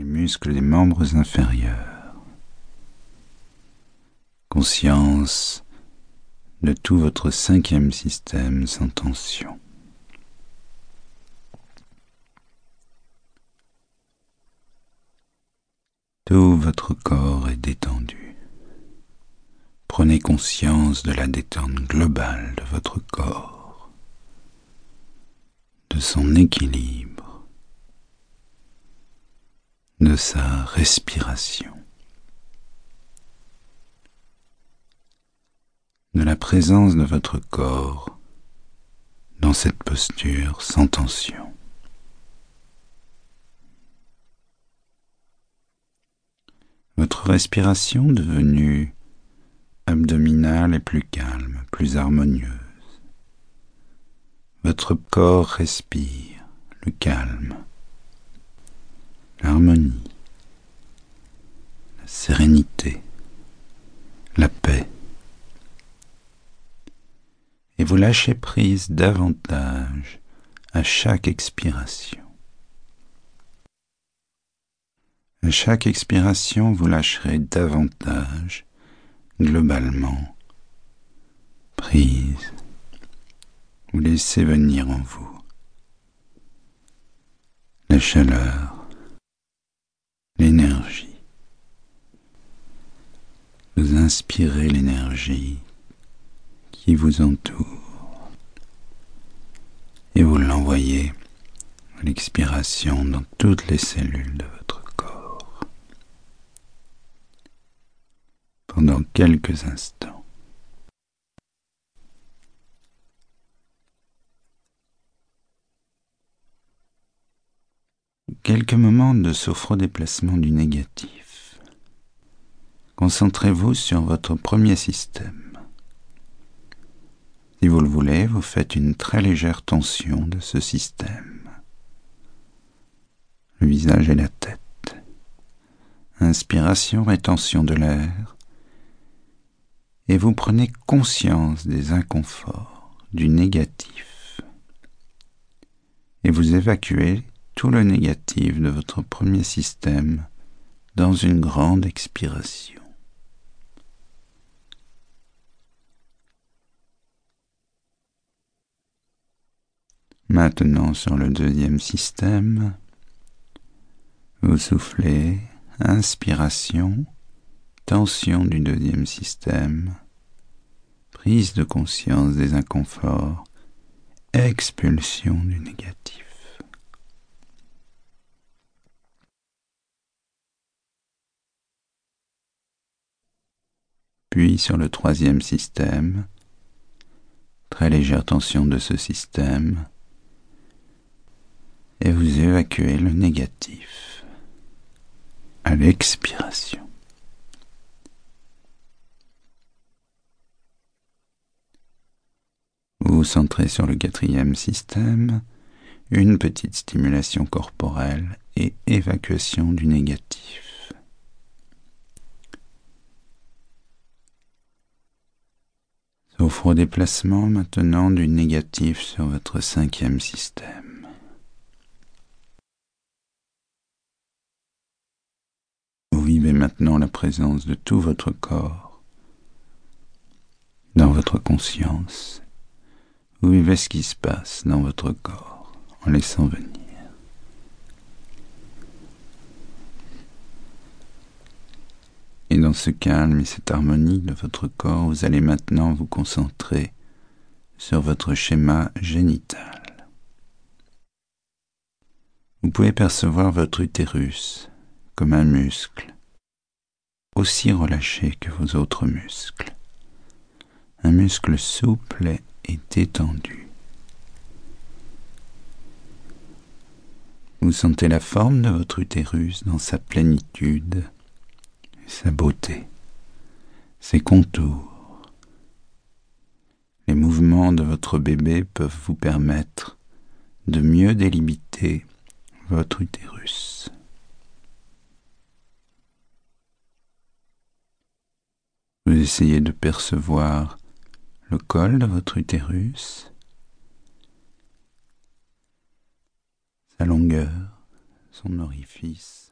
les muscles des membres inférieurs. Conscience de tout votre cinquième système sans tension. Tout votre corps est détendu. Prenez conscience de la détente globale de votre corps, de son équilibre, de sa respiration, de la présence de votre corps dans cette posture sans tension. Votre respiration devenue abdominale est plus calme, plus harmonieuse. Votre corps respire le calme, l'harmonie, la sérénité, la paix. Et vous lâchez prise davantage à chaque expiration. À chaque expiration, vous lâcherez davantage, globalement, prise. Vous laissez venir en vous la chaleur, l'énergie. Vous inspirez l'énergie qui vous entoure et vous l'envoyez à l'expiration dans toutes les cellules de votre pendant quelques instants. Quelques moments de sophro-déplacement du négatif. Concentrez-vous sur votre premier système. Si vous le voulez, vous faites une très légère tension de ce système. Le visage et la tête. Inspiration, rétention de l'air et vous prenez conscience des inconforts, du négatif, et vous évacuez tout le négatif de votre premier système dans une grande expiration. Maintenant sur le deuxième système, vous soufflez, inspiration, tension du deuxième système, prise de conscience des inconforts, expulsion du négatif. Puis sur le troisième système, très légère tension de ce système, et vous évacuez le négatif à l'expiration. Vous vous centrez sur le quatrième système, une petite stimulation corporelle et évacuation du négatif. Sophro déplacement maintenant du négatif sur votre cinquième système. Maintenant la présence de tout votre corps dans votre conscience vous vivez ce qui se passe dans votre corps en laissant venir. Et dans ce calme et cette harmonie de votre corps, vous allez maintenant vous concentrer sur votre schéma génital. Vous pouvez percevoir votre utérus comme un muscle, aussi relâché que vos autres muscles. Un muscle souple et est étendu. Vous sentez la forme de votre utérus dans sa plénitude, sa beauté, ses contours. Les mouvements de votre bébé peuvent vous permettre de mieux délimiter votre utérus. Essayez de percevoir le col de votre utérus, sa longueur, son orifice.